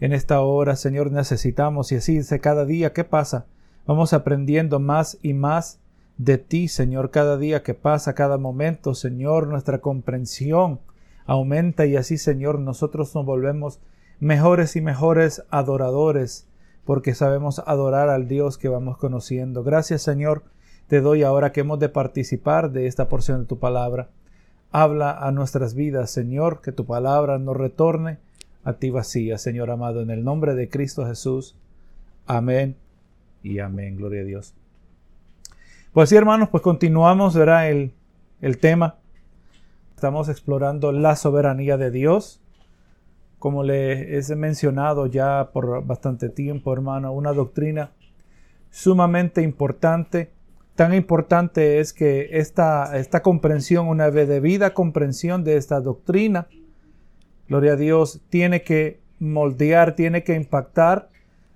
en esta hora, Señor, necesitamos y así dice cada día, ¿qué pasa? Vamos aprendiendo más y más de ti, Señor, cada día que pasa, cada momento, Señor, nuestra comprensión aumenta y así, Señor, nosotros nos volvemos mejores y mejores adoradores, porque sabemos adorar al Dios que vamos conociendo. Gracias, Señor, te doy ahora que hemos de participar de esta porción de tu palabra. Habla a nuestras vidas, Señor, que tu palabra no retorne a ti vacía, Señor amado, en el nombre de Cristo Jesús. Amén y amén. Gloria a Dios. Pues sí, hermanos, pues continuamos, verá el, el tema. Estamos explorando la soberanía de Dios. Como le he mencionado ya por bastante tiempo, hermano, una doctrina sumamente importante. Tan importante es que esta, esta comprensión, una debida comprensión de esta doctrina, gloria a Dios, tiene que moldear, tiene que impactar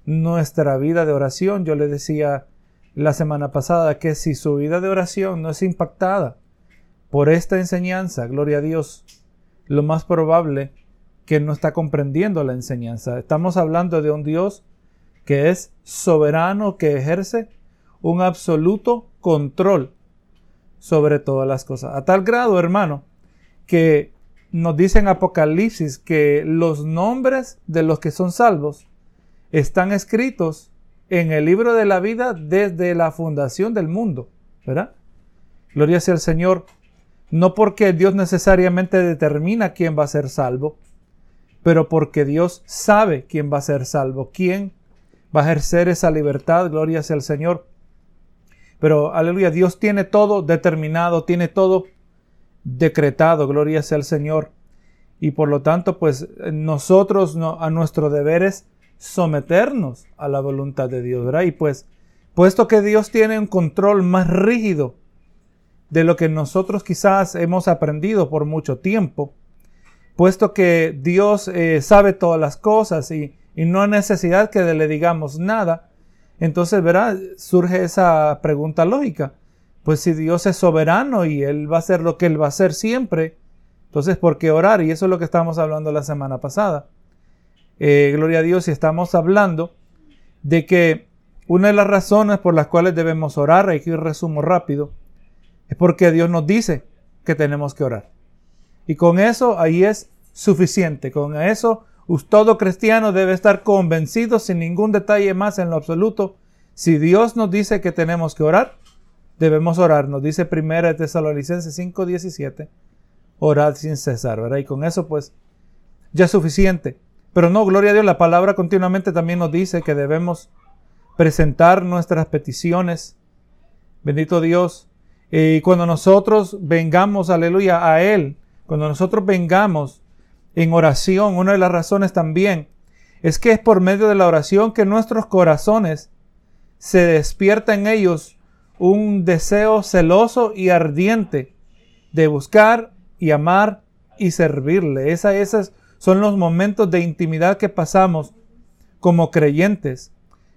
nuestra vida de oración. Yo le decía la semana pasada que si su vida de oración no es impactada por esta enseñanza, gloria a Dios, lo más probable que no está comprendiendo la enseñanza. Estamos hablando de un Dios que es soberano, que ejerce un absoluto control sobre todas las cosas. A tal grado, hermano, que nos dice en Apocalipsis que los nombres de los que son salvos están escritos en el libro de la vida desde la fundación del mundo, ¿verdad? Gloria sea al Señor, no porque Dios necesariamente determina quién va a ser salvo, pero porque Dios sabe quién va a ser salvo, quién va a ejercer esa libertad, gloria sea al Señor. Pero, aleluya, Dios tiene todo determinado, tiene todo decretado, gloria sea al Señor. Y por lo tanto, pues nosotros a nuestro deber es someternos a la voluntad de Dios, ¿verdad? Y pues, puesto que Dios tiene un control más rígido de lo que nosotros quizás hemos aprendido por mucho tiempo, puesto que Dios eh, sabe todas las cosas y, y no hay necesidad que le digamos nada, entonces, ¿verdad? Surge esa pregunta lógica. Pues si Dios es soberano y Él va a hacer lo que Él va a hacer siempre, entonces, ¿por qué orar? Y eso es lo que estábamos hablando la semana pasada. Eh, gloria a Dios, y estamos hablando de que una de las razones por las cuales debemos orar, ir resumo rápido, es porque Dios nos dice que tenemos que orar. Y con eso ahí es suficiente. Con eso todo cristiano debe estar convencido sin ningún detalle más en lo absoluto. Si Dios nos dice que tenemos que orar, debemos orar. Nos dice 1 Tesalonicenses 5:17, orad sin cesar, ¿verdad? Y con eso pues ya es suficiente. Pero no, gloria a Dios, la palabra continuamente también nos dice que debemos presentar nuestras peticiones. Bendito Dios, y cuando nosotros vengamos, aleluya, a Él, cuando nosotros vengamos en oración, una de las razones también es que es por medio de la oración que nuestros corazones se despierta en ellos un deseo celoso y ardiente de buscar y amar y servirle. Esa, esas son los momentos de intimidad que pasamos como creyentes.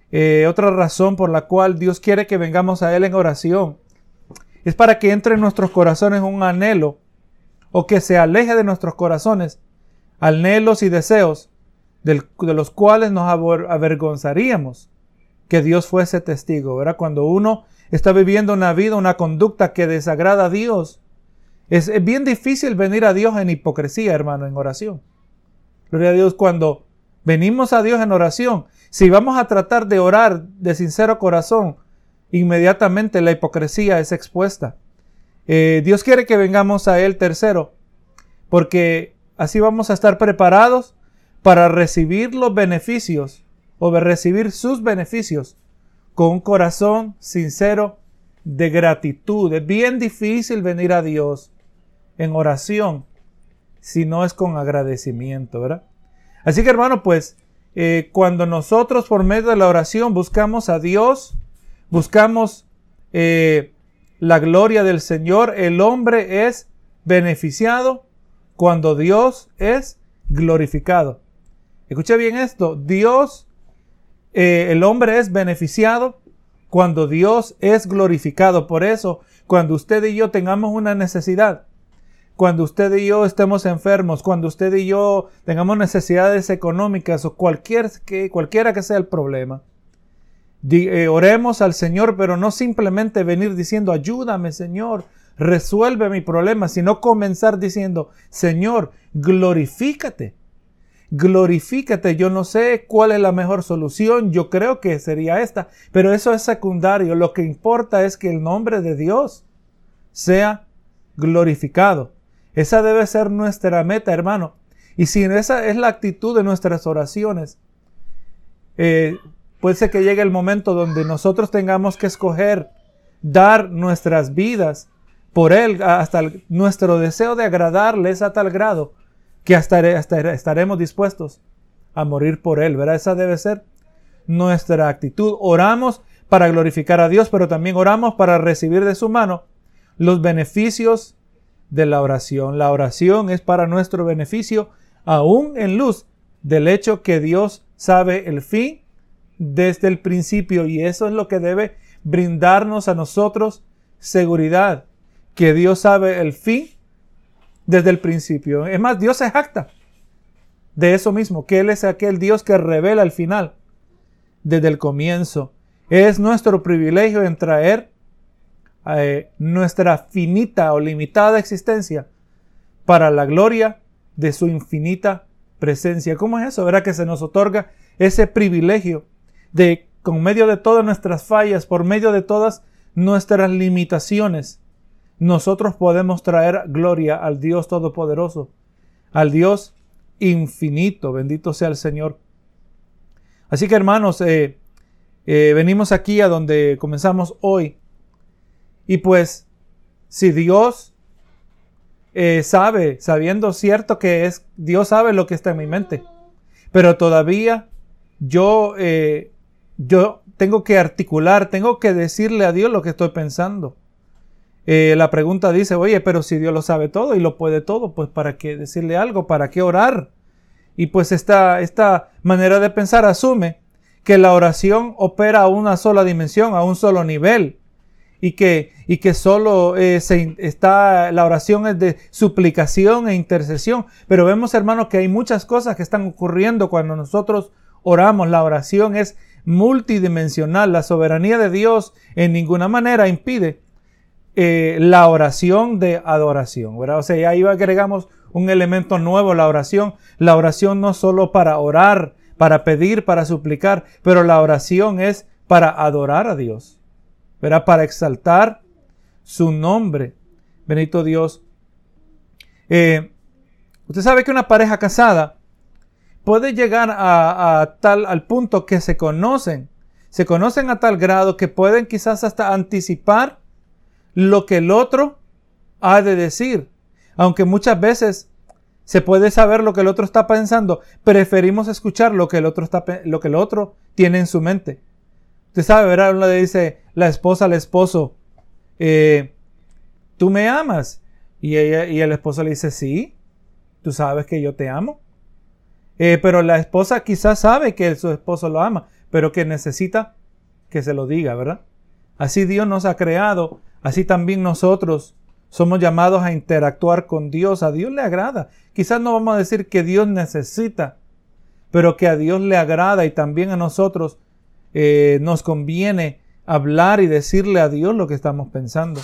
Eh, otra razón por la cual Dios quiere que vengamos a Él en oración es para que entre en nuestros corazones un anhelo o que se aleje de nuestros corazones anhelos y deseos de los cuales nos avergonzaríamos que Dios fuese testigo. ¿verdad? Cuando uno está viviendo una vida, una conducta que desagrada a Dios, es, bien difícil venir a Dios en hipocresía, hermano, en oración. Gloria a Dios, cuando venimos a Dios en oración, si vamos a tratar de orar de sincero corazón, inmediatamente la hipocresía es expuesta. Eh, Dios quiere que vengamos a Él tercero, porque así vamos a estar preparados para recibir los beneficios o recibir sus beneficios con un corazón sincero de gratitud. Es bien difícil venir a Dios en oración si no es con agradecimiento, ¿verdad? Así que hermano, pues eh, cuando nosotros por medio de la oración buscamos a Dios, buscamos eh, la gloria del Señor, el hombre es beneficiado cuando Dios es glorificado. Escuche bien esto, Dios, eh, el hombre es beneficiado cuando Dios es glorificado. Por eso, cuando usted y yo tengamos una necesidad, cuando usted y yo estemos enfermos, cuando usted y yo tengamos necesidades económicas o cualquier, que, cualquiera que sea el problema. Eh, oremos al Señor, pero no simplemente venir diciendo, ayúdame Señor, resuelve mi problema, sino comenzar diciendo, Señor, glorifícate. Glorifícate, yo no sé cuál es la mejor solución, yo creo que sería esta, pero eso es secundario, lo que importa es que el nombre de Dios sea glorificado. Esa debe ser nuestra meta, hermano. Y si esa es la actitud de nuestras oraciones, eh, puede ser que llegue el momento donde nosotros tengamos que escoger dar nuestras vidas por Él, hasta nuestro deseo de agradarle es a tal grado que hasta, estaremos dispuestos a morir por Él, ¿verdad? Esa debe ser nuestra actitud. Oramos para glorificar a Dios, pero también oramos para recibir de su mano los beneficios de la oración. La oración es para nuestro beneficio, aún en luz del hecho que Dios sabe el fin desde el principio y eso es lo que debe brindarnos a nosotros seguridad que Dios sabe el fin desde el principio. Es más, Dios se jacta de eso mismo, que Él es aquel Dios que revela el final desde el comienzo. Es nuestro privilegio en traer eh, nuestra finita o limitada existencia para la gloria de su infinita presencia. ¿Cómo es eso? Verá que se nos otorga ese privilegio de, con medio de todas nuestras fallas, por medio de todas nuestras limitaciones, nosotros podemos traer gloria al Dios Todopoderoso, al Dios infinito. Bendito sea el Señor. Así que hermanos, eh, eh, venimos aquí a donde comenzamos hoy. Y pues, si Dios eh, sabe, sabiendo cierto que es, Dios sabe lo que está en mi mente, pero todavía yo, yo tengo que articular, tengo que decirle a Dios lo que estoy pensando. Eh, la pregunta dice, oye, pero si Dios lo sabe todo y lo puede todo, pues ¿para qué decirle algo? ¿Para qué orar? Y pues esta, esta manera de pensar asume que la oración opera a una sola dimensión, a un solo nivel. Y que, y que solo eh, está, la oración es de suplicación e intercesión. Pero vemos, hermanos, que hay muchas cosas que están ocurriendo cuando nosotros oramos. La oración es multidimensional. La soberanía de Dios en ninguna manera impide eh, la oración de adoración, ¿verdad? O sea, ahí agregamos un elemento nuevo, la oración. La oración no solo para orar, para pedir, para suplicar, pero la oración es para adorar a Dios, ¿verdad? Para exaltar su nombre. Benito Dios. Eh, usted sabe que una pareja casada puede llegar a, a, tal al punto que se conocen, se conocen a tal grado que pueden quizás hasta anticipar lo que el otro ha de decir. Aunque muchas veces se puede saber lo que el otro está pensando, preferimos escuchar lo que el otro, está, lo que el otro tiene en su mente. Usted sabe, ¿verdad? Le dice la esposa al esposo, eh, ¿tú me amas? Y, ella, y el esposo le dice, sí, tú sabes que yo te amo. Eh, pero la esposa quizás sabe que su esposo lo ama, pero que necesita que se lo diga, ¿verdad? Así Dios nos ha creado Así también nosotros somos llamados a interactuar con Dios. A Dios le agrada. Quizás no vamos a decir que Dios necesita, pero que a Dios le agrada y también a nosotros eh, nos conviene hablar y decirle a Dios lo que estamos pensando.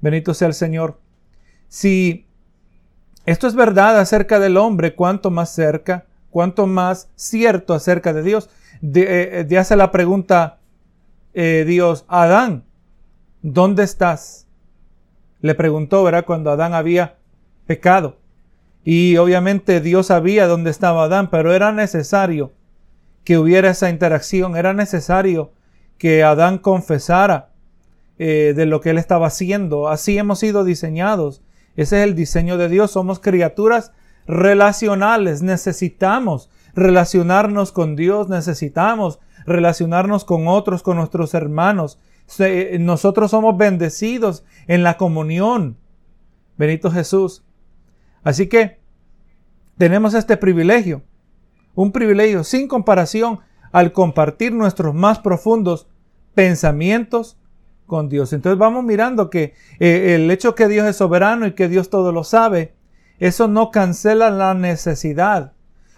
Bendito sea el Señor. Si esto es verdad acerca del hombre, cuanto más cerca, cuanto más cierto acerca de Dios. De, eh, hace la pregunta eh, Dios, Adán, ¿dónde estás? Le preguntó, ¿verdad? Cuando Adán había pecado. Y obviamente Dios sabía dónde estaba Adán, pero era necesario que hubiera esa interacción, era necesario que Adán confesara eh, de lo que él estaba haciendo. Así hemos sido diseñados. Ese es el diseño de Dios. Somos criaturas relacionales. Necesitamos relacionarnos con Dios, necesitamos relacionarnos con otros, con nuestros hermanos, nosotros somos bendecidos en la comunión. Benito Jesús. Así que tenemos este privilegio, un privilegio sin comparación al compartir nuestros más profundos pensamientos con Dios. Entonces vamos mirando que eh, el hecho que Dios es soberano y que Dios todo lo sabe, eso no cancela la necesidad,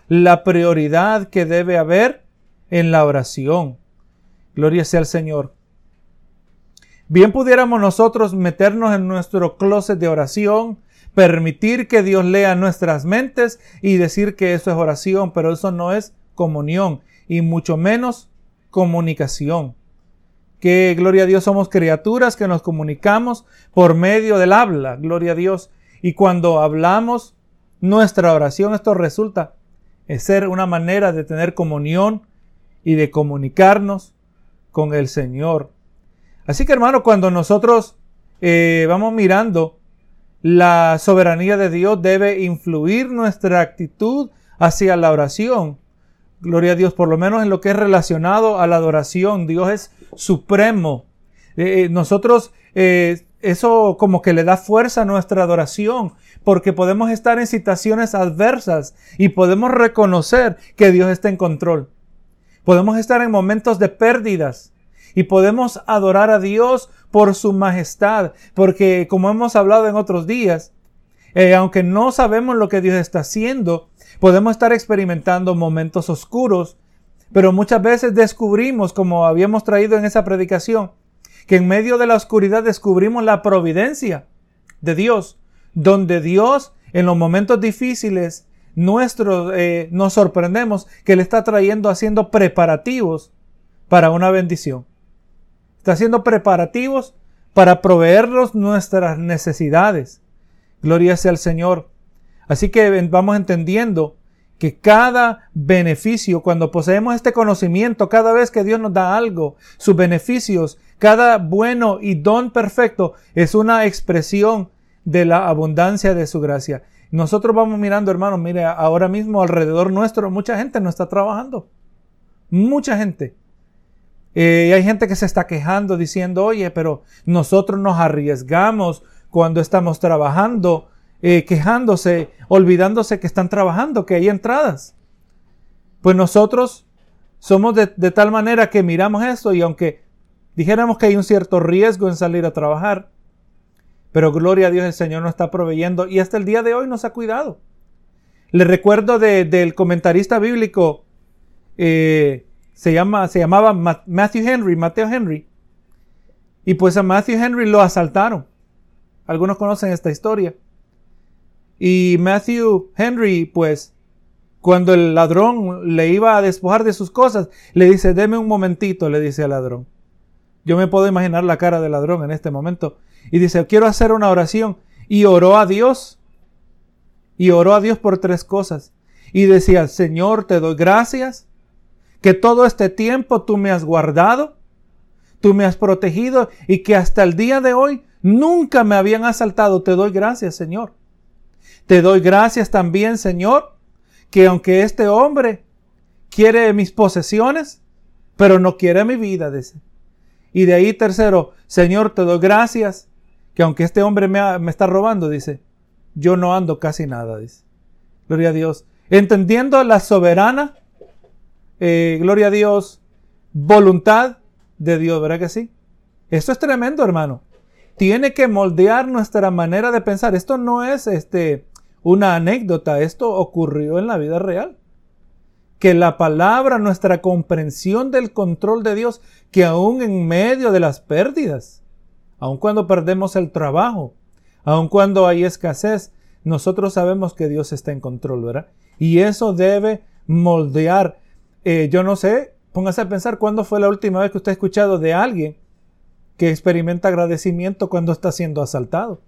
la prioridad que debe haber en la oración. Gloria sea al Señor. Bien pudiéramos nosotros meternos en nuestro closet de oración, permitir que Dios lea nuestras mentes y decir que eso es oración, pero eso no es comunión y mucho menos comunicación. Que gloria a Dios somos criaturas que nos comunicamos por medio del habla, gloria a Dios. Y cuando hablamos nuestra oración, esto resulta ser una manera de tener comunión y de comunicarnos con el Señor. Así que hermano, cuando nosotros eh, vamos mirando la soberanía de Dios debe influir nuestra actitud hacia la oración. Gloria a Dios, por lo menos en lo que es relacionado a la adoración. Dios es supremo. Eh, eh, nosotros, eso como que le da fuerza a nuestra adoración, porque podemos estar en situaciones adversas y podemos reconocer que Dios está en control. Podemos estar en momentos de pérdidas y podemos adorar a Dios por su majestad, porque como hemos hablado en otros días, eh, aunque no sabemos lo que Dios está haciendo, podemos estar experimentando momentos oscuros, pero muchas veces descubrimos, como habíamos traído en esa predicación, que en medio de la oscuridad descubrimos la providencia de Dios, donde Dios en los momentos difíciles nuestros eh, nos sorprendemos que le está trayendo haciendo preparativos para una bendición está haciendo preparativos para proveernos nuestras necesidades. Gloria sea al Señor. Así que vamos entendiendo que cada beneficio, cuando poseemos este conocimiento, cada vez que Dios nos da algo, sus beneficios, cada bueno y don perfecto es una expresión de la abundancia de su gracia. Nosotros vamos mirando, hermanos, mire, ahora mismo alrededor nuestro mucha gente no está trabajando. Mucha gente. Eh, hay gente que se está quejando diciendo, oye, pero nosotros nos arriesgamos cuando estamos trabajando, eh, quejándose, olvidándose que están trabajando, que hay entradas. Pues nosotros somos de, de tal manera que miramos esto y aunque dijéramos que hay un cierto riesgo en salir a trabajar, pero gloria a Dios el Señor nos está proveyendo y hasta el día de hoy nos ha cuidado. Le recuerdo del comentarista bíblico eh, se, llama, se llamaba Matthew Henry, Mateo Henry. Y pues a Matthew Henry lo asaltaron. Algunos conocen esta historia. Y Matthew Henry, pues, cuando el ladrón le iba a despojar de sus cosas, le dice, deme un momentito, le dice al ladrón. Yo me puedo imaginar la cara del ladrón en este momento. Y dice, quiero hacer una oración. Y oró a Dios. Y oró a Dios por tres cosas. Y decía, Señor, te doy gracias que todo este tiempo tú me has guardado, tú me has protegido y que hasta el día de hoy nunca me habían asaltado. Te doy gracias, Señor. Te doy gracias también, Señor, que aunque este hombre quiere mis posesiones, pero no quiere mi vida, dice. Y de ahí tercero, Señor, te doy gracias, que aunque este hombre me, me está robando, dice, yo no ando casi nada, dice. Gloria a Dios. Entendiendo la soberana eh, gloria a Dios, voluntad de Dios, ¿verdad que sí? Esto es tremendo, hermano. Tiene que moldear nuestra manera de pensar. Esto no es este, una anécdota, esto ocurrió en la vida real. Que la palabra, nuestra comprensión del control de Dios, que aún en medio de las pérdidas, aun cuando perdemos el trabajo, aun cuando hay escasez, nosotros sabemos que Dios está en control, ¿verdad? Y eso debe moldear eh, yo no sé, póngase a pensar cuándo fue la última vez que usted ha escuchado de alguien que experimenta agradecimiento cuando está siendo asaltado.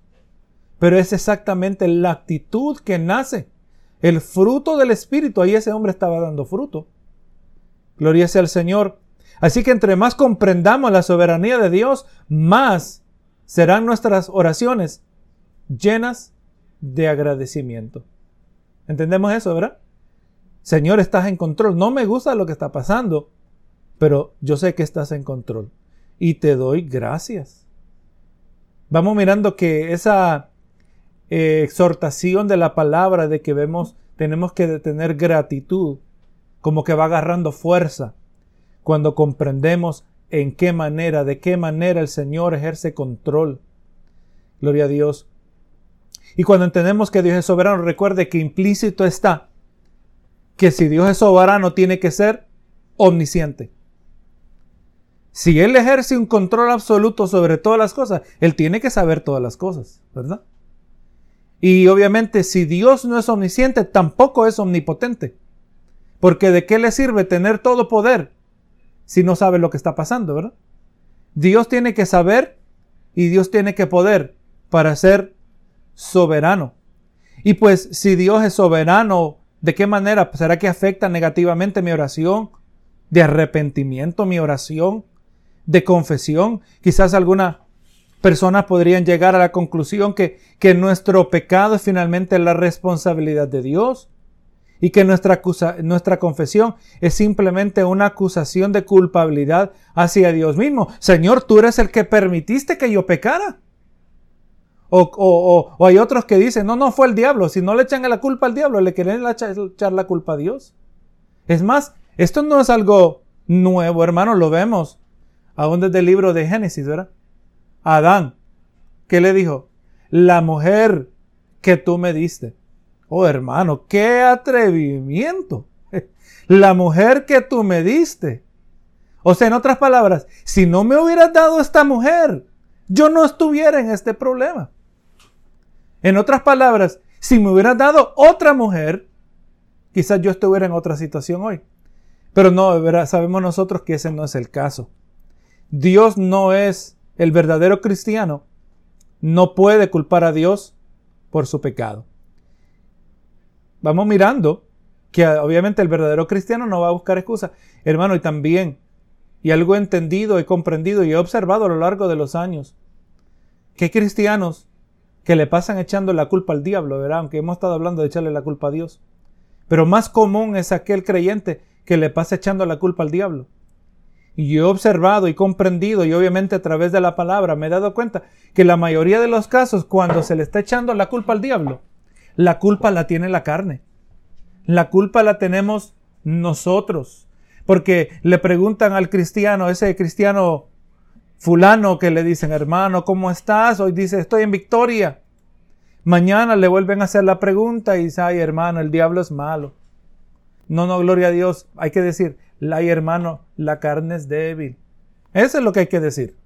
Pero es exactamente la actitud que nace, el fruto del Espíritu. Ahí ese hombre estaba dando fruto. Gloria sea al Señor. Así que entre más comprendamos la soberanía de Dios, más serán nuestras oraciones llenas de agradecimiento. ¿Entendemos eso, verdad? Señor, estás en control. No me gusta lo que está pasando, pero yo sé que estás en control y te doy gracias. Vamos mirando que esa eh, exhortación de la palabra de que vemos, tenemos que tener gratitud, como que va agarrando fuerza cuando comprendemos en qué manera, de qué manera el Señor ejerce control. Gloria a Dios. Y cuando entendemos que Dios es soberano, recuerde que implícito está que si Dios es soberano tiene que ser omnisciente. Si Él ejerce un control absoluto sobre todas las cosas, Él tiene que saber todas las cosas, ¿verdad? Y obviamente si Dios no es omnisciente, tampoco es omnipotente. Porque de qué le sirve tener todo poder si no sabe lo que está pasando, ¿verdad? Dios tiene que saber y Dios tiene que poder para ser soberano. Y pues si Dios es soberano, ¿de qué manera? ¿Será que afecta negativamente mi oración? ¿De arrepentimiento mi oración? ¿De confesión? Quizás algunas personas podrían llegar a la conclusión que, que nuestro pecado es finalmente la responsabilidad de Dios y que nuestra, nuestra confesión es simplemente una acusación de culpabilidad hacia Dios mismo. Señor, tú eres el que permitiste que yo pecara. O, hay otros que dicen, no, no fue el diablo. Si no le echan la culpa al diablo, le quieren echar la culpa a Dios. Es más, esto no es algo nuevo, hermano, lo vemos aún desde el libro de Génesis, ¿verdad? Adán, ¿qué le dijo? La mujer que tú me diste. Oh, hermano, qué atrevimiento. La mujer que tú me diste. O sea, en otras palabras, si no me hubieras dado esta mujer, yo no estuviera en este problema. En otras palabras, si me hubieras dado otra mujer, quizás yo estuviera en otra situación hoy. Pero no, sabemos nosotros que ese no es el caso. Dios no es el verdadero cristiano. No puede culpar a Dios por su pecado vamos mirando que obviamente el verdadero cristiano no va a buscar excusa. Hermano, y también, y algo he entendido, he comprendido y he observado a lo largo de los años, que hay cristianos que le pasan echando la culpa al diablo, ¿verdad? Aunque hemos estado hablando de echarle la culpa a Dios. Pero más común es aquel creyente que le pasa echando la culpa al diablo. Y yo he observado y comprendido, y obviamente a través de la palabra me he dado cuenta que la mayoría de los casos, cuando se le está echando la culpa al diablo, la culpa la tiene la carne. La culpa la tenemos nosotros. Porque le preguntan al cristiano, ese cristiano fulano que le dicen, hermano, ¿cómo estás? Hoy dice, estoy en victoria. Mañana le vuelven a hacer la pregunta y dice, ay hermano, el diablo es malo. No, no, gloria a Dios. Hay que decir, ay hermano, la carne es débil. Eso es lo que hay que decir.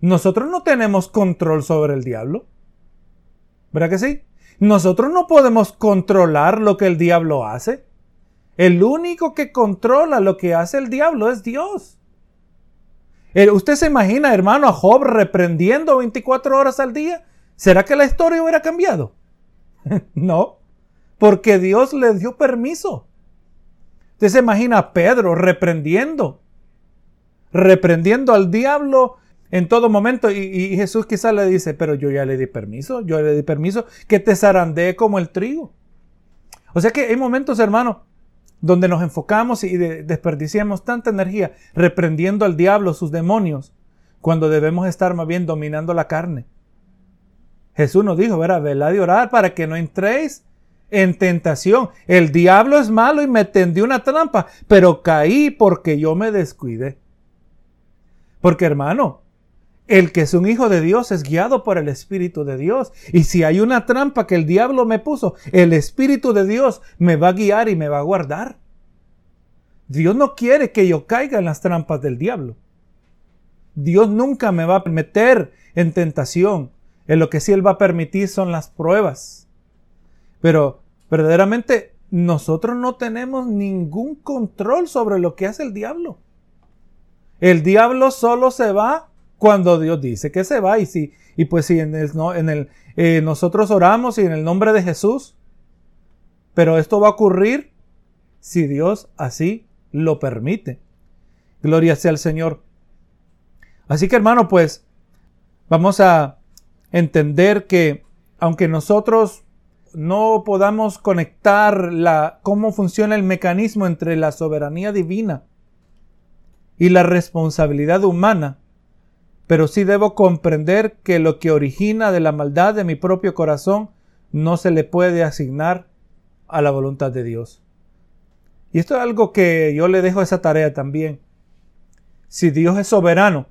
Nosotros no tenemos control sobre el diablo. ¿Verdad que sí? Nosotros no podemos controlar lo que el diablo hace. El único que controla lo que hace el diablo es Dios. Eh, ¿Usted se imagina, hermano, a Job reprendiendo 24 horas al día? ¿Será que la historia hubiera cambiado? no, porque Dios le dio permiso. Usted se imagina a Pedro reprendiendo, reprendiendo al diablo en todo momento. Y, Jesús quizás le dice, pero yo ya le di permiso, yo le di permiso que te zarandee como el trigo. O sea que hay momentos, hermano, donde nos enfocamos y desperdiciamos tanta energía reprendiendo al diablo, sus demonios, cuando debemos estar más bien dominando la carne. Jesús nos dijo, verá, velad y orar para que no entréis en tentación. El diablo es malo y me tendió una trampa, pero caí porque yo me descuidé. Porque hermano, el que es un hijo de Dios es guiado por el Espíritu de Dios. Y si hay una trampa que el diablo me puso, el Espíritu de Dios me va a guiar y me va a guardar. Dios no quiere que yo caiga en las trampas del diablo. Dios nunca me va a meter en tentación. En lo que sí Él va a permitir son las pruebas. Pero verdaderamente nosotros no tenemos ningún control sobre lo que hace el diablo. El diablo solo se va cuando Dios dice que se va y si y pues si en el, en el eh, nosotros oramos y en el nombre de Jesús, pero esto va a ocurrir si Dios así lo permite. Gloria sea al Señor. Así que hermano, pues vamos a entender que aunque nosotros no podamos conectar la cómo funciona el mecanismo entre la soberanía divina y la responsabilidad humana, pero sí debo comprender que lo que origina de la maldad de mi propio corazón no se le puede asignar a la voluntad de Dios. Y esto es algo que yo le dejo esa tarea también. si Dios es soberano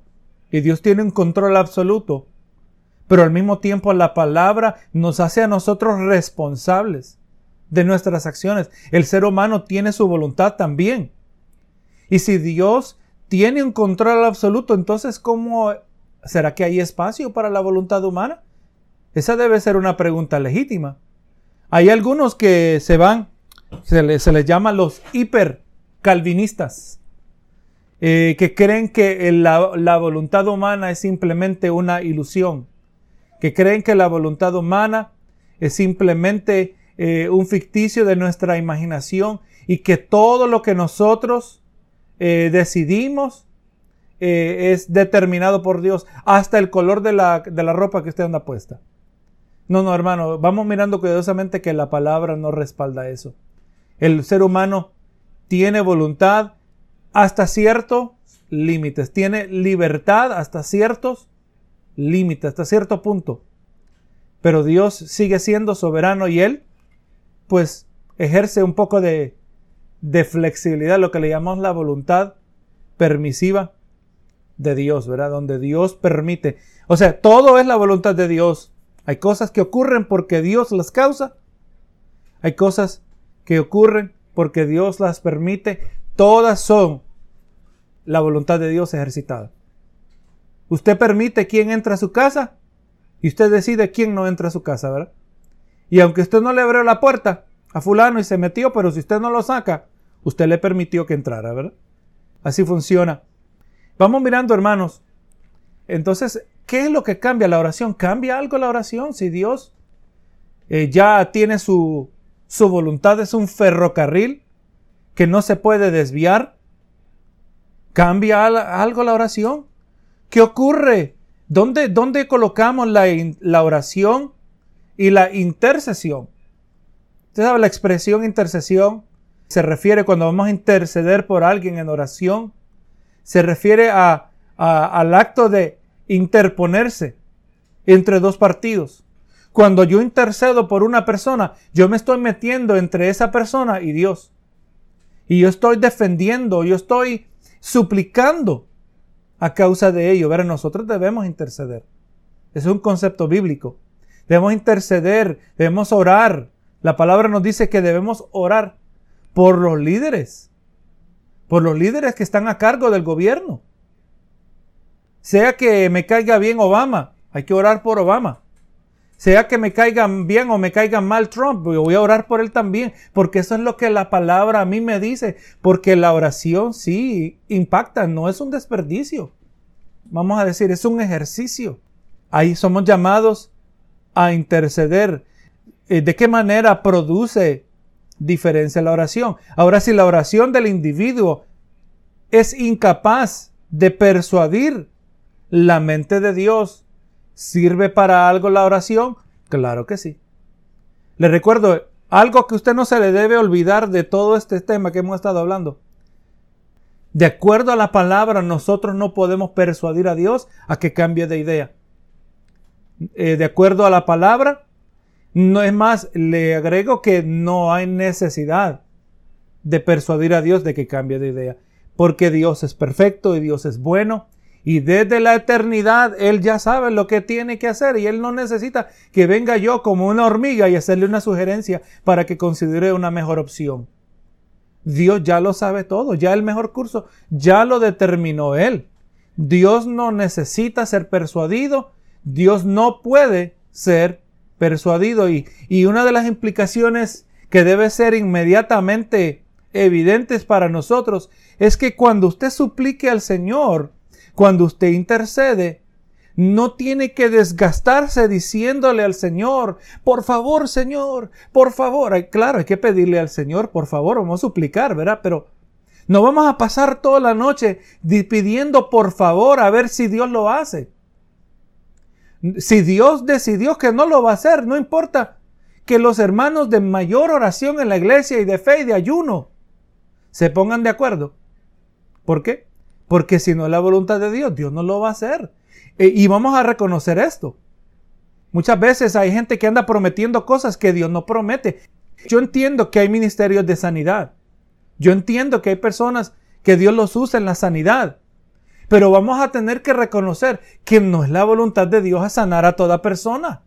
y Dios tiene un control absoluto, pero al mismo tiempo la palabra nos hace a nosotros responsables de nuestras acciones. El ser humano tiene su voluntad también. Y si Dios tiene un control absoluto, entonces ¿cómo será que hay espacio para la voluntad humana? Esa debe ser una pregunta legítima. Hay algunos que se van, se les, llama los hiper calvinistas, eh, que creen que la voluntad humana es simplemente una ilusión que creen que la voluntad humana es simplemente eh, un ficticio de nuestra imaginación y que todo lo que nosotros eh, decidimos eh, es determinado por Dios, hasta el color de la, de la ropa que usted anda puesta. No, no, hermano, vamos mirando cuidadosamente que la palabra no respalda eso. El ser humano tiene voluntad hasta ciertos límites, tiene libertad hasta ciertos límite, hasta cierto punto. Pero Dios sigue siendo soberano y Él, pues, ejerce un poco de, de flexibilidad, lo que le llamamos la voluntad permisiva de Dios, ¿verdad? Donde Dios permite. O sea, todo es la voluntad de Dios. Hay cosas que ocurren porque Dios las causa. Hay cosas que ocurren porque Dios las permite. Todas son la voluntad de Dios ejercitada. Usted permite quién entra a su casa y usted decide quién no entra a su casa, ¿verdad? Y aunque usted no le abrió la puerta a fulano y se metió, pero si usted no lo saca, usted le permitió que entrara, ¿verdad? Así funciona. Vamos mirando, hermanos. Entonces, ¿qué es lo que cambia la oración? ¿Cambia algo la oración? Si Dios eh, ya tiene su, su voluntad, es un ferrocarril que no se puede desviar, ¿cambia algo la oración? ¿Qué ocurre? ¿Dónde, dónde colocamos la, la, oración y la intercesión? Usted sabe, la expresión intercesión se refiere cuando vamos a interceder por alguien en oración, se refiere a, al acto de interponerse entre dos partidos. Cuando yo intercedo por una persona, yo me estoy metiendo entre esa persona y Dios. Y yo estoy defendiendo, yo estoy suplicando a causa de ello. Ver, nosotros debemos interceder. es un concepto bíblico. Debemos interceder, debemos orar. La palabra nos dice que debemos orar por los líderes, por los líderes que están a cargo del gobierno. Sea que me caiga bien Obama, hay que orar por Obama. Sea que me caigan bien o me caigan mal Trump, voy a orar por él también, porque eso es lo que la palabra a mí me dice, porque la oración sí impacta, no es un desperdicio. Vamos a decir, es un ejercicio. Ahí somos llamados a interceder. Eh, ¿De qué manera produce diferencia la oración? Ahora, si la oración del individuo es incapaz de persuadir la mente de Dios ¿Sirve para algo la oración? Claro que sí. Le recuerdo, algo que usted no se le debe olvidar de todo este tema que hemos estado hablando. De acuerdo a la palabra, nosotros no podemos persuadir a Dios a que cambie de idea. Eh, de acuerdo a la palabra, no es más, le agrego que no hay necesidad de persuadir a Dios de que cambie de idea, porque Dios es perfecto y Dios es bueno y desde la eternidad Él ya sabe lo que tiene que hacer y Él no necesita que venga yo como una hormiga y hacerle una sugerencia para que considere una mejor opción. Dios ya lo sabe todo, ya el mejor curso ya lo determinó Él. Dios no necesita ser persuadido, Dios no puede ser persuadido y, y una de las implicaciones que debe ser inmediatamente evidentes para nosotros es que cuando usted suplique al Señor, cuando usted intercede, no tiene que desgastarse diciéndole al Señor, por favor, Señor, por favor. claro, hay que pedirle al Señor, por favor, vamos a suplicar, ¿verdad? Pero no vamos a pasar toda la noche pidiendo por favor a ver si Dios lo hace. Si Dios decidió que no lo va a hacer, no importa que los hermanos de mayor oración en la iglesia y de fe y de ayuno se pongan de acuerdo. ¿Por qué? Porque si no es la voluntad de Dios, Dios no lo va a hacer. E, y vamos a reconocer esto. Muchas veces hay gente que anda prometiendo cosas que Dios no promete. Yo entiendo que hay ministerios de sanidad. Yo entiendo que hay personas que Dios los usa en la sanidad. Pero vamos a tener que reconocer que no es la voluntad de Dios a sanar a toda persona.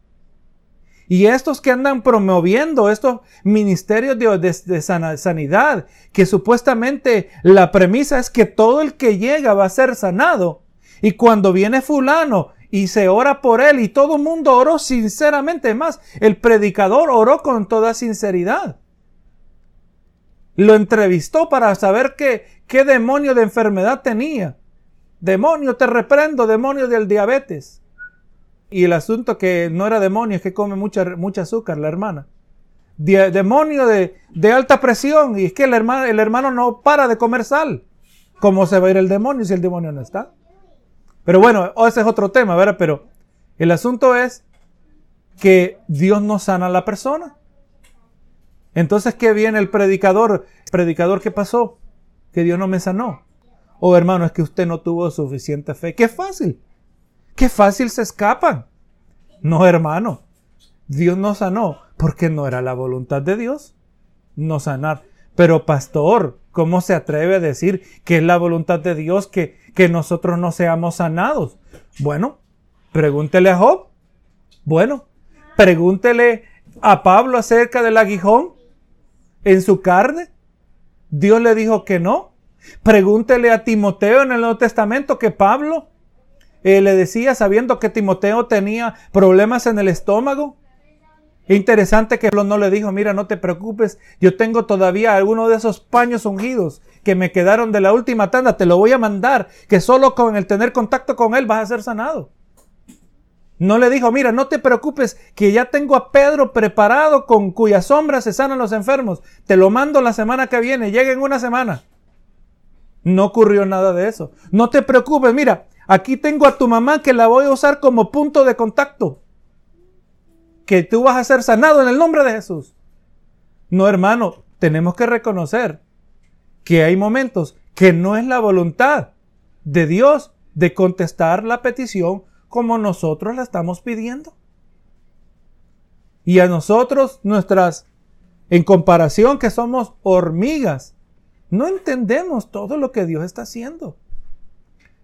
Y estos que andan promoviendo estos ministerios de, sanidad, que supuestamente la premisa es que todo el que llega va a ser sanado. Y cuando viene fulano y se ora por él y todo el mundo oró sinceramente, más el predicador oró con toda sinceridad. Lo entrevistó para saber qué, qué demonio de enfermedad tenía. Demonio, te reprendo, demonio del diabetes. Y el asunto que no era demonio, es que come mucha, mucha azúcar la hermana. demonio de, de, alta presión. Y es que el hermano, el hermano no para de comer sal. ¿Cómo se va a ir el demonio si el demonio no está? Pero bueno, ese es otro tema, ¿verdad? Pero el asunto es que Dios no sana a la persona. Entonces, ¿qué viene el predicador? Predicador, ¿qué pasó? Que Dios no me sanó. Oh, hermano, es que usted no tuvo suficiente fe. Qué fácil. Qué fácil se escapan. No, hermano. Dios no sanó porque no era la voluntad de Dios no sanar. Pero pastor, ¿cómo se atreve a decir que es la voluntad de Dios que, que nosotros no seamos sanados? Bueno, pregúntele a Job. Bueno, pregúntele a Pablo acerca del aguijón en su carne. Dios le dijo que no. Pregúntele a Timoteo en el Nuevo Testamento que Pablo eh, le decía sabiendo que Timoteo tenía problemas en el estómago. Interesante que no le dijo, mira, no te preocupes, yo tengo todavía alguno de esos paños ungidos que me quedaron de la última tanda, te lo voy a mandar, que solo con el tener contacto con él vas a ser sanado. No le dijo, mira, no te preocupes, que ya tengo a Pedro preparado con cuya sombra se sanan los enfermos. Te lo mando la semana que viene, llega en una semana. No ocurrió nada de eso. No te preocupes, mira, aquí tengo a tu mamá que la voy a usar como punto de contacto. Que tú vas a ser sanado en el nombre de Jesús. No, hermano, tenemos que reconocer que hay momentos que no es la voluntad de Dios de contestar la petición como nosotros la estamos pidiendo. Y a nosotros, nuestras, en comparación que somos hormigas, no entendemos todo lo que Dios está haciendo.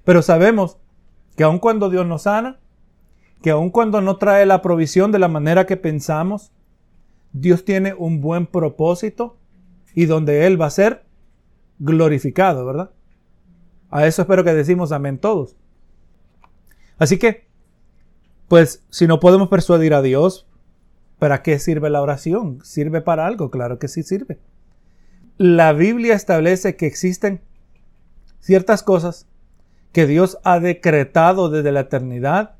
Pero sabemos que aun cuando Dios nos sana, que aun cuando no trae la provisión de la manera que pensamos, Dios tiene un buen propósito y donde Él va a ser glorificado, ¿verdad? A eso espero que decimos amén todos. Así que, pues si no podemos persuadir a Dios, ¿para qué sirve la oración? ¿Sirve para algo? Claro que sí sirve la Biblia establece que existen ciertas cosas que Dios ha decretado desde la eternidad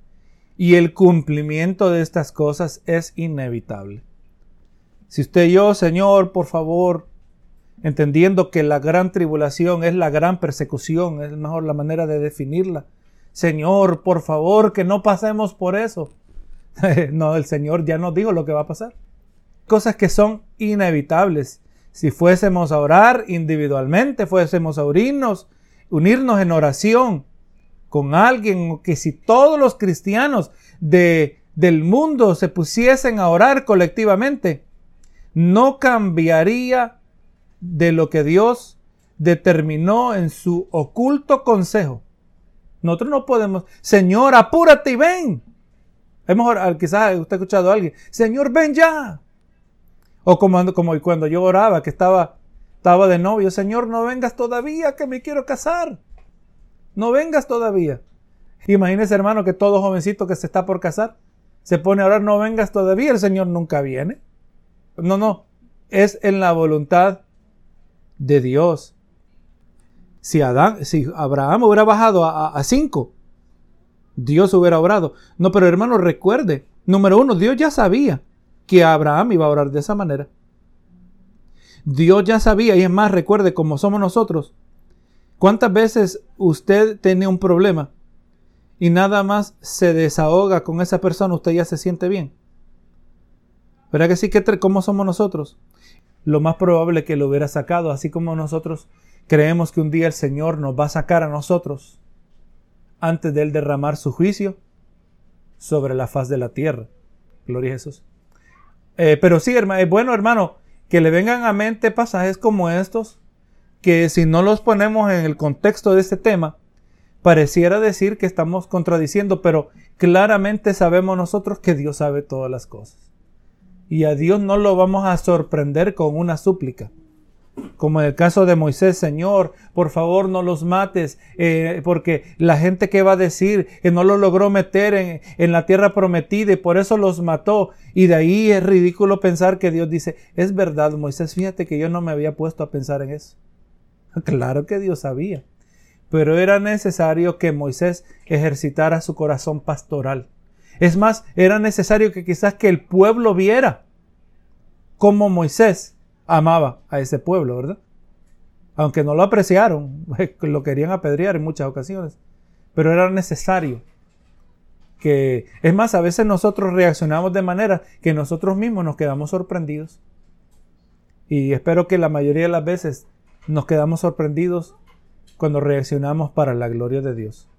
y el cumplimiento de estas cosas es inevitable. Si usted yo, Señor, por favor, entendiendo que la gran tribulación es la gran persecución, es mejor la manera de definirla. Señor, por favor, que no pasemos por eso. no, el Señor ya nos dijo lo que va a pasar. Cosas que son inevitables si fuésemos a orar individualmente, fuésemos a unirnos, unirnos en oración con alguien, que si todos los cristianos de, del mundo se pusiesen a orar colectivamente, no cambiaría de lo que Dios determinó en su oculto consejo. Nosotros no podemos, Señor, apúrate y ven. Hemos, quizás usted ha escuchado a alguien, Señor, ven ya. O como, cuando yo oraba, que estaba, de novio, Señor, no vengas todavía, que me quiero casar. No vengas todavía. Imagínese, hermano, que todo jovencito que se está por casar se pone a orar, no vengas todavía, el Señor nunca viene. No, no, es en la voluntad de Dios. Si, si Abraham hubiera bajado a, a cinco, Dios hubiera obrado. No, pero hermano, recuerde, número uno, Dios ya sabía que Abraham iba a orar de esa manera. Dios ya sabía, y es más, recuerde cómo somos nosotros. ¿Cuántas veces usted tiene un problema y nada más se desahoga con esa persona, usted ya se siente bien? ¿Verdad que sí? ¿Cómo somos nosotros? Lo más probable que lo hubiera sacado, así como nosotros creemos que un día el Señor nos va a sacar a nosotros antes de Él derramar su juicio sobre la faz de la tierra. Gloria a Jesús. Eh, pero sí, hermano, es bueno, hermano, que le vengan a mente pasajes como estos, que si no los ponemos en el contexto de este tema, pareciera decir que estamos contradiciendo, pero claramente sabemos nosotros que Dios sabe todas las cosas. Y a Dios no lo vamos a sorprender con una súplica. Como en el caso de Moisés, Señor, por favor no los mates, eh, porque la gente que va a decir que no lo logró meter en, en la tierra prometida y por eso los mató. Y de ahí es ridículo pensar que Dios dice, es verdad, Moisés, fíjate que yo no me había puesto a pensar en eso. Claro que Dios sabía, pero era necesario que Moisés ejercitara su corazón pastoral. Es más, era necesario que quizás que el pueblo viera cómo Moisés amaba a ese pueblo, ¿verdad? Aunque no lo apreciaron, lo querían apedrear en muchas ocasiones, pero era necesario que, es más, a veces nosotros reaccionamos de manera que nosotros mismos nos quedamos sorprendidos. Y espero que la mayoría de las veces nos quedamos sorprendidos cuando reaccionamos para la gloria de Dios.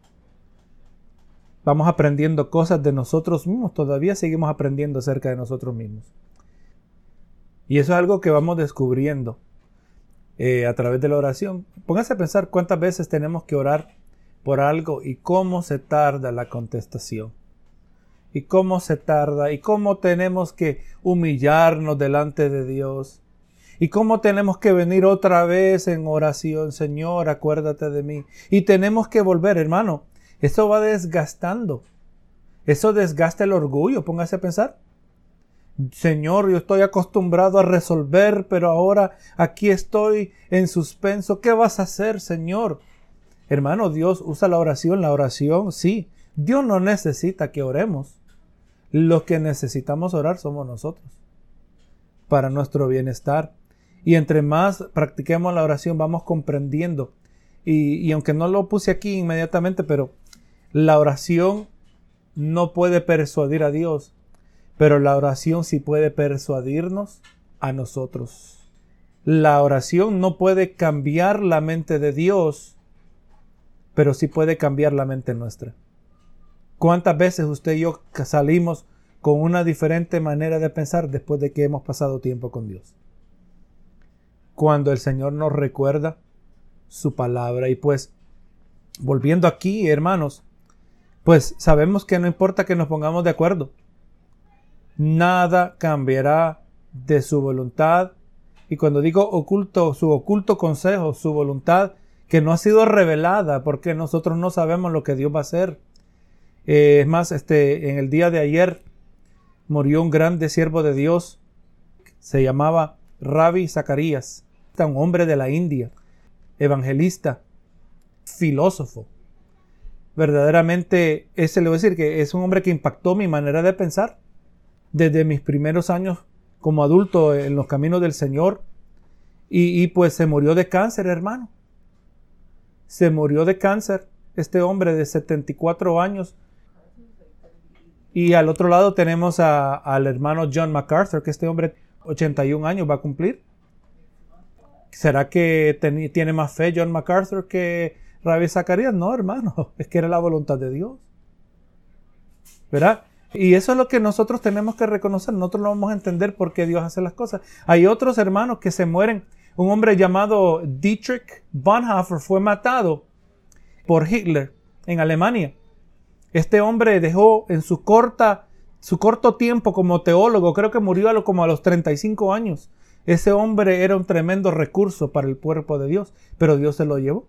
Vamos aprendiendo cosas de nosotros mismos, todavía seguimos aprendiendo acerca de nosotros mismos. Y eso es algo que vamos descubriendo eh, a través de la oración. Póngase a pensar cuántas veces tenemos que orar por algo y cómo se tarda la contestación. Y cómo se tarda y cómo tenemos que humillarnos delante de Dios. Y cómo tenemos que venir otra vez en oración, Señor, acuérdate de mí. Y tenemos que volver, hermano. Eso va desgastando. Eso desgasta el orgullo, póngase a pensar. Señor, yo estoy acostumbrado a resolver, pero ahora aquí estoy en suspenso. ¿Qué vas a hacer, Señor? Hermano, Dios usa la oración. La oración, sí. Dios no necesita que oremos. Lo que necesitamos orar somos nosotros. Para nuestro bienestar. Y entre más practiquemos la oración, vamos comprendiendo. Y, y aunque no lo puse aquí inmediatamente, pero la oración no puede persuadir a Dios pero la oración sí puede persuadirnos a nosotros. La oración no puede cambiar la mente de Dios, pero sí puede cambiar la mente nuestra. ¿Cuántas veces usted y yo salimos con una diferente manera de pensar después de que hemos pasado tiempo con Dios? Cuando el Señor nos recuerda su palabra y pues volviendo aquí, hermanos, pues sabemos que no importa que nos pongamos de acuerdo nada cambiará de su voluntad. Y cuando digo oculto, su oculto consejo, su voluntad, que no ha sido revelada, porque nosotros no sabemos lo que Dios va a hacer. Eh, es más, este, en el día de ayer murió un grande siervo de Dios, se llamaba Ravi Zacarías, un hombre de la India, evangelista, filósofo. Verdaderamente, ese le voy a decir que es un hombre que impactó mi manera de pensar desde mis primeros años como adulto en los caminos del Señor. Y, pues se murió de cáncer, hermano. Se murió de cáncer este hombre de 74 años. Y al otro lado tenemos al hermano John MacArthur, que este hombre 81 años va a cumplir. ¿Será que tiene más fe John MacArthur que Rabbi Zacarías? No, hermano, es que era la voluntad de Dios. ¿Verdad? Y eso es lo que nosotros tenemos que reconocer. Nosotros lo vamos a entender por qué Dios hace las cosas. Hay otros hermanos que se mueren. Un hombre llamado Dietrich Bonhoeffer fue matado por Hitler en Alemania. Este hombre dejó en su corta su corto tiempo como teólogo, creo que murió a lo, como a los 35 años. Ese hombre era un tremendo recurso para el cuerpo de Dios, pero Dios se lo llevó.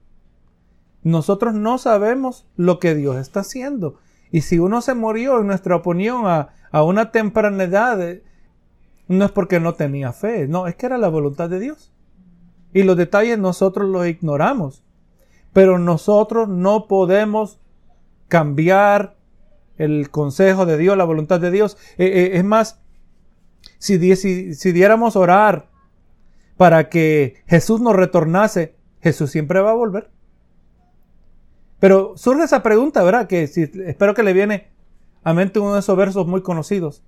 Nosotros no sabemos lo que Dios está haciendo. Y si uno se murió, en nuestra opinión, a, una temprana edad, eh, no es porque no tenía fe, no, es que era la voluntad de Dios. Y los detalles nosotros los ignoramos. Pero nosotros no podemos cambiar el consejo de Dios, la voluntad de Dios. Eh, eh, es más, si, si, si diéramos orar para que Jesús nos retornase, Jesús siempre va a volver. Pero surge esa pregunta, ¿verdad? Que si, espero que le viene a mente uno de esos versos muy conocidos.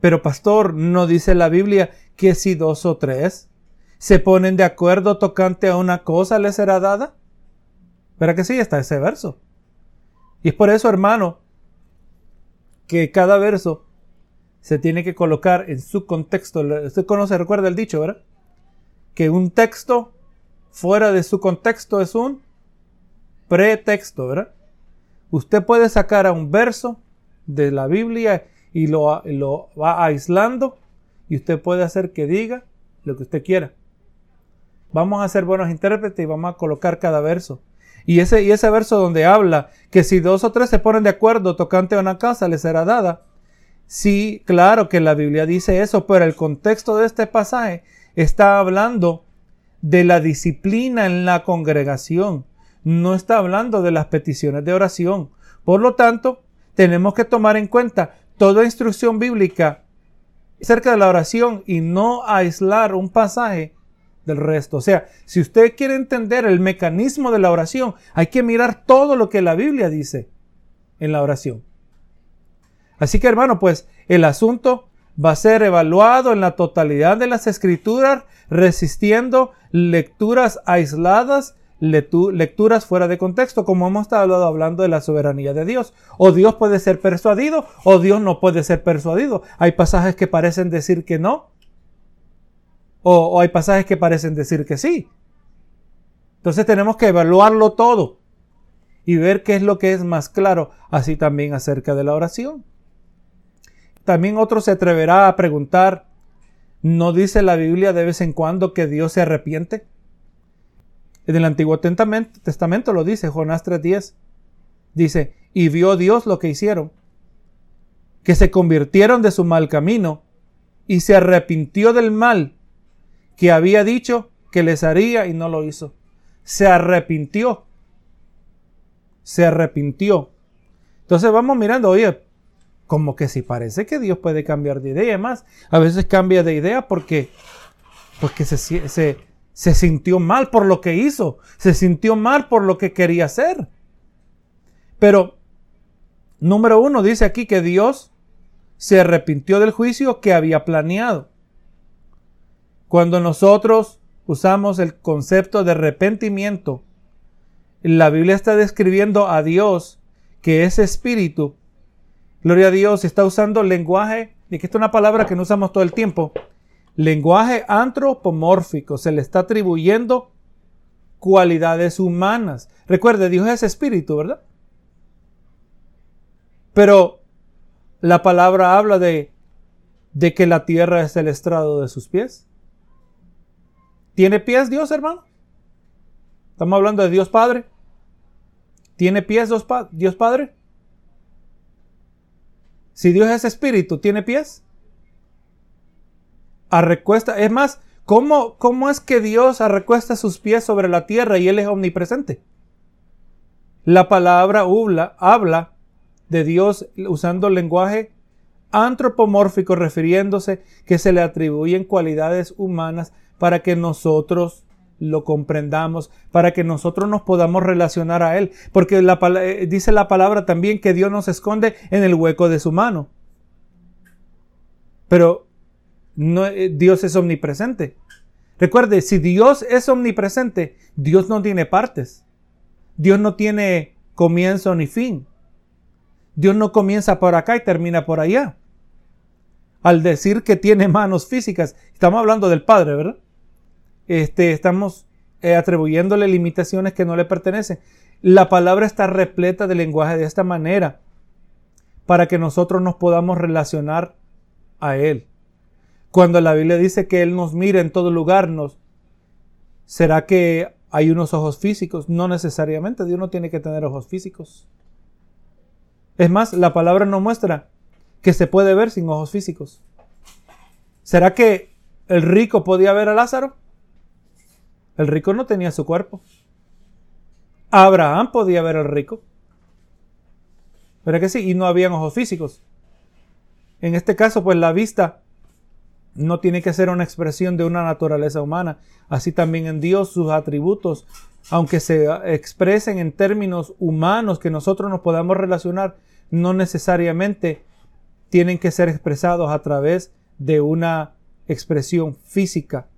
Pero pastor, ¿no dice la Biblia que si dos o tres se ponen de acuerdo tocante a una cosa les será dada? ¿Verdad que sí? Está ese verso. Y es por eso, hermano, que cada verso se tiene que colocar en su contexto. Usted conoce, recuerda el dicho, ¿verdad? Que un texto fuera de su contexto es un pretexto, ¿verdad? Usted puede sacar a un verso de la Biblia y lo, lo va aislando y usted puede hacer que diga lo que usted quiera. Vamos a ser buenos intérpretes y vamos a colocar cada verso. Y ese, y ese verso donde habla que si dos o tres se ponen de acuerdo tocante a una casa, les será dada. Sí, claro que la Biblia dice eso, pero el contexto de este pasaje está hablando de la disciplina en la congregación. No está hablando de las peticiones de oración. Por lo tanto, tenemos que tomar en cuenta toda instrucción bíblica cerca de la oración y no aislar un pasaje del resto. O sea, si usted quiere entender el mecanismo de la oración, hay que mirar todo lo que la Biblia dice en la oración. Así que hermano, pues el asunto va a ser evaluado en la totalidad de las escrituras, resistiendo lecturas aisladas, lecturas fuera de contexto, como hemos estado hablando de la soberanía de Dios. O Dios puede ser persuadido o Dios no puede ser persuadido. Hay pasajes que parecen decir que no, o, hay pasajes que parecen decir que sí. Entonces tenemos que evaluarlo todo y ver qué es lo que es más claro, así también acerca de la oración. También otro se atreverá a preguntar, ¿no dice la Biblia de vez en cuando que Dios se arrepiente? En el Antiguo Testamento lo dice, Jonás 3.10. Dice, y vio Dios lo que hicieron, que se convirtieron de su mal camino y se arrepintió del mal que había dicho que les haría y no lo hizo. Se arrepintió. Se arrepintió. Entonces vamos mirando, oye, como que si parece que Dios puede cambiar de idea. Más, a veces cambia de idea porque, porque se, se, se sintió mal por lo que hizo. Se sintió mal por lo que quería hacer. Pero, número uno, dice aquí que Dios se arrepintió del juicio que había planeado. Cuando nosotros usamos el concepto de arrepentimiento, la Biblia está describiendo a Dios que es espíritu. Gloria a Dios, está usando lenguaje, y que esta es una palabra que no usamos todo el tiempo, lenguaje antropomórfico, se le está atribuyendo cualidades humanas. Recuerde, Dios es espíritu, ¿verdad? Pero la palabra habla de, de que la tierra es el estrado de sus pies. ¿Tiene pies Dios, hermano? Estamos hablando de Dios Padre. ¿Tiene pies Dios Padre? Si Dios es espíritu, ¿tiene pies? Arrecuesta. Es más, ¿cómo, ¿cómo es que Dios arrecuesta sus pies sobre la tierra y Él es omnipresente? La palabra habla, de Dios usando lenguaje antropomórfico, refiriéndose que se le atribuyen cualidades humanas para que nosotros lo comprendamos, para que nosotros nos podamos relacionar a Él. Porque eh, dice la palabra también que Dios nos esconde en el hueco de su mano. Pero eh, Dios es omnipresente. Recuerde, si Dios es omnipresente, Dios no tiene partes. Dios no tiene comienzo ni fin. Dios no comienza por acá y termina por allá. Al decir que tiene manos físicas, estamos hablando del Padre, ¿verdad? este, estamos eh, atribuyéndole limitaciones que no le pertenecen. La palabra está repleta de lenguaje de esta manera para que nosotros nos podamos relacionar a Él. Cuando la Biblia dice que Él nos mira en todo lugar, nos, ¿será que hay unos ojos físicos? No necesariamente, Dios no tiene que tener ojos físicos. Es más, la palabra nos muestra que se puede ver sin ojos físicos. ¿Será que el rico podía ver a Lázaro? El rico no tenía su cuerpo. Abraham podía ver al rico. ¿Verdad que sí? Y no habían ojos físicos. En este caso, pues la vista no tiene que ser una expresión de una naturaleza humana. Así también en Dios sus atributos, aunque se expresen en términos humanos que nosotros nos podamos relacionar, no necesariamente tienen que ser expresados a través de una expresión física.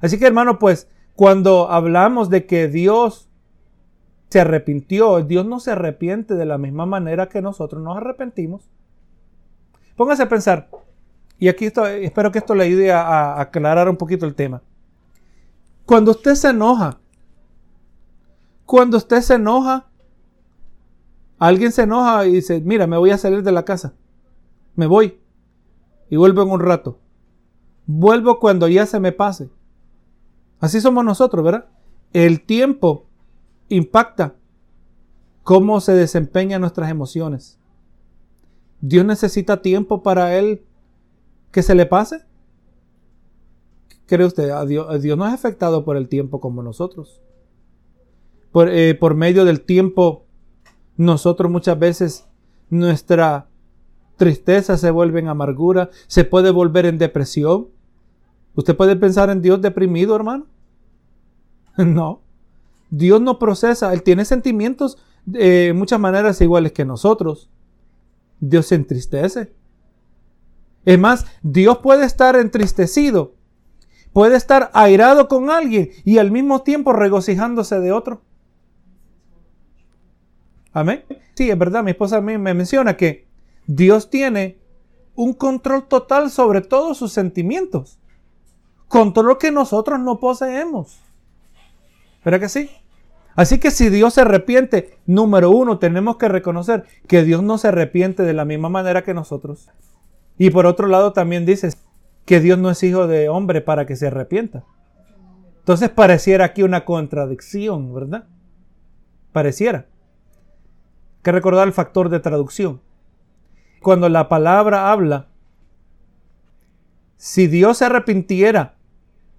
Así que hermano, pues cuando hablamos de que Dios se arrepintió, Dios no se arrepiente de la misma manera que nosotros nos arrepentimos. Póngase a pensar, y aquí espero que esto le ayude a aclarar un poquito el tema. Cuando usted se enoja, Cuando usted se enoja, alguien se enoja y dice, mira, me voy a salir de la casa. Me voy. Y vuelvo en un rato. Vuelvo cuando ya se me pase. Así somos nosotros, ¿verdad? El tiempo impacta cómo se desempeñan nuestras emociones. Dios necesita tiempo para él que se le pase. ¿Cree usted? A Dios, no es afectado por el tiempo como nosotros. Por, eh, por medio del tiempo, nosotros muchas veces nuestra tristeza se vuelve en amargura, se puede volver en depresión. ¿Usted puede pensar en Dios deprimido, hermano? No. Dios no procesa, Él tiene sentimientos de muchas maneras iguales que nosotros. Dios se entristece. Es más, Dios puede estar entristecido, puede estar airado con alguien y al mismo tiempo regocijándose de otro. Amén. Sí, es verdad, mi esposa me menciona que Dios tiene un control total sobre todos sus sentimientos. Control que nosotros no poseemos. ¿Verdad que sí? Así que si Dios se arrepiente, número uno, tenemos que reconocer que Dios no se arrepiente de la misma manera que nosotros. Y por otro lado también dices que Dios no es hijo de hombre para que se arrepienta. Entonces pareciera aquí una contradicción, ¿verdad? Pareciera. Hay que recordar el factor de traducción. Cuando la palabra habla, si Dios se arrepintiera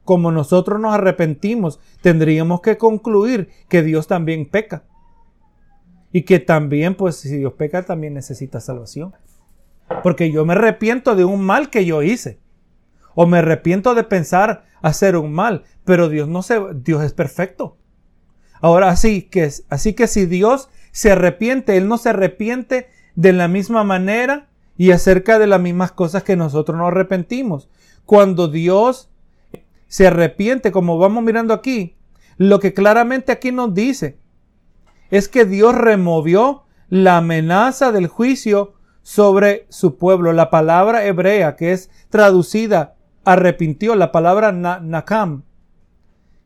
como nosotros nos arrepentimos, tendríamos que concluir que Dios también peca. Y que también, pues si Dios peca, también necesita salvación. Porque yo me arrepiento de un mal que yo hice. O me arrepiento de pensar hacer un mal. Pero Dios no se, Dios es perfecto. Ahora así que, así que si Dios se arrepiente, Él no se arrepiente de la misma manera y acerca de las mismas cosas que nosotros nos arrepentimos. Cuando Dios se arrepiente, como vamos mirando aquí, lo que claramente aquí nos dice es que Dios removió la amenaza del juicio sobre su pueblo. La palabra hebrea que es traducida arrepintió, la palabra nakam,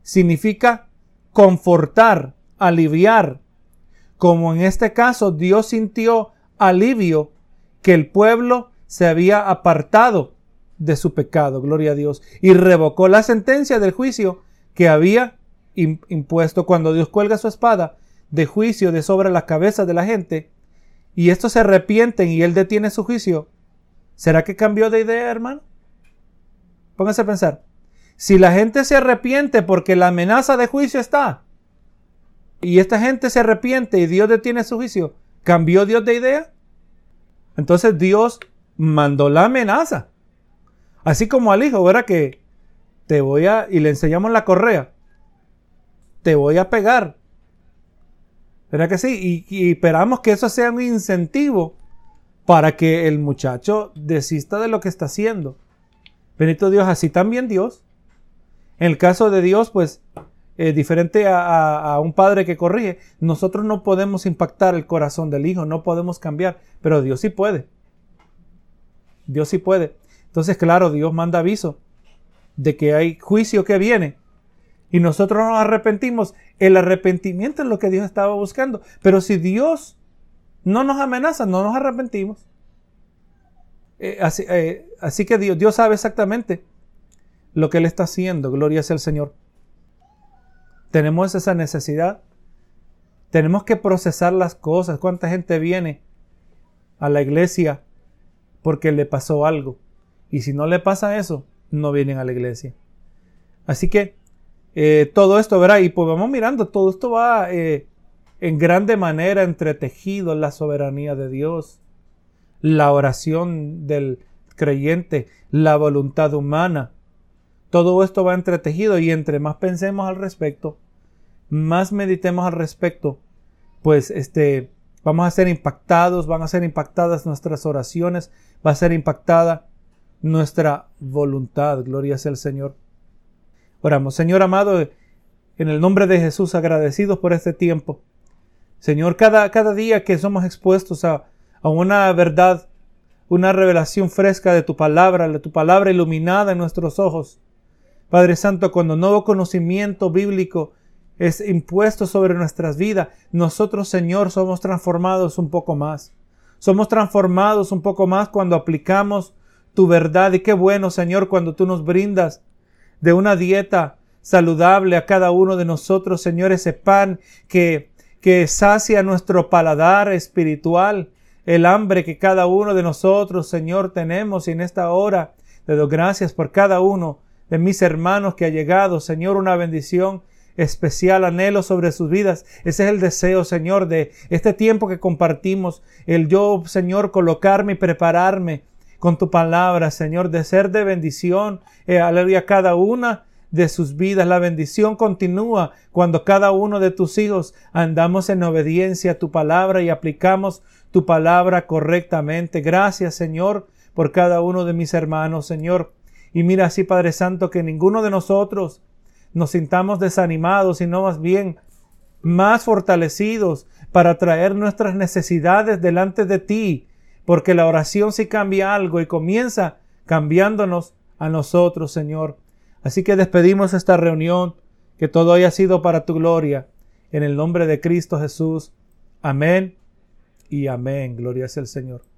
significa confortar, aliviar. Como en este caso Dios sintió alivio que el pueblo se había apartado de su pecado, gloria a Dios, y revocó la sentencia del juicio que había impuesto cuando Dios cuelga su espada de juicio de sobre la cabeza de la gente, y estos se arrepienten y él detiene su juicio, ¿será que cambió de idea, hermano? Pónganse a pensar. Si la gente se arrepiente porque la amenaza de juicio está, y esta gente se arrepiente y Dios detiene su juicio, ¿cambió Dios de idea? Entonces Dios mandó la amenaza. Así como al hijo, ¿verdad? Que te voy a, y le enseñamos la correa, te voy a pegar. ¿Verdad que sí? Y, esperamos que eso sea un incentivo para que el muchacho desista de lo que está haciendo. Benito Dios, así también Dios. En el caso de Dios, pues, eh, diferente a, a, un padre que corrige, nosotros no podemos impactar el corazón del hijo, no podemos cambiar, pero Dios sí puede. Dios sí puede. Entonces, claro, Dios manda aviso de que hay juicio que viene y nosotros nos arrepentimos. El arrepentimiento es lo que Dios estaba buscando. Pero si Dios no nos amenaza, no nos arrepentimos. Eh, eh, así, que Dios, Dios sabe exactamente lo que Él está haciendo. Gloria sea el Señor. Tenemos esa necesidad. Tenemos que procesar las cosas. ¿Cuánta gente viene a la iglesia porque le pasó algo? Y si no le pasa eso, no vienen a la iglesia. Así que eh, todo esto, verá, y pues vamos mirando, todo esto va eh, en grande manera entretejido la soberanía de Dios, la oración del creyente, la voluntad humana. Todo esto va entretejido y entre más pensemos al respecto, más meditemos al respecto, pues este, vamos a ser impactados, van a ser impactadas nuestras oraciones, va a ser impactada nuestra voluntad. Gloria sea el Señor. Oramos, Señor amado, en el nombre de Jesús, agradecidos por este tiempo. Señor, cada, cada día que somos expuestos a, a una verdad, una revelación fresca de tu palabra, de tu palabra iluminada en nuestros ojos. Padre Santo, cuando nuevo conocimiento bíblico es impuesto sobre nuestras vidas, nosotros, Señor, somos transformados un poco más. Somos transformados un poco más cuando aplicamos tu verdad. Y qué bueno, Señor, cuando tú nos brindas de una dieta saludable a cada uno de nosotros, Señor, ese pan que, que sacia nuestro paladar espiritual, el hambre que cada uno de nosotros, Señor, tenemos. Y en esta hora te doy gracias por cada uno de mis hermanos que ha llegado, Señor, una bendición especial anhelo sobre sus vidas. Ese es el deseo, Señor, de este tiempo que compartimos, el yo, Señor, colocarme y prepararme con tu palabra, Señor, de ser de bendición, eh, aleluya, cada una de sus vidas. La bendición continúa cuando cada uno de tus hijos andamos en obediencia a tu palabra y aplicamos tu palabra correctamente. Gracias, Señor, por cada uno de mis hermanos, Señor. Y mira así, Padre Santo, que ninguno de nosotros nos sintamos desanimados, sino más bien más fortalecidos para traer nuestras necesidades delante de ti, porque la oración sí cambia algo y comienza cambiándonos a nosotros, Señor. Así que despedimos esta reunión, que todo haya sido para tu gloria, en el nombre de Cristo Jesús. Amén y amén. Gloria sea el Señor.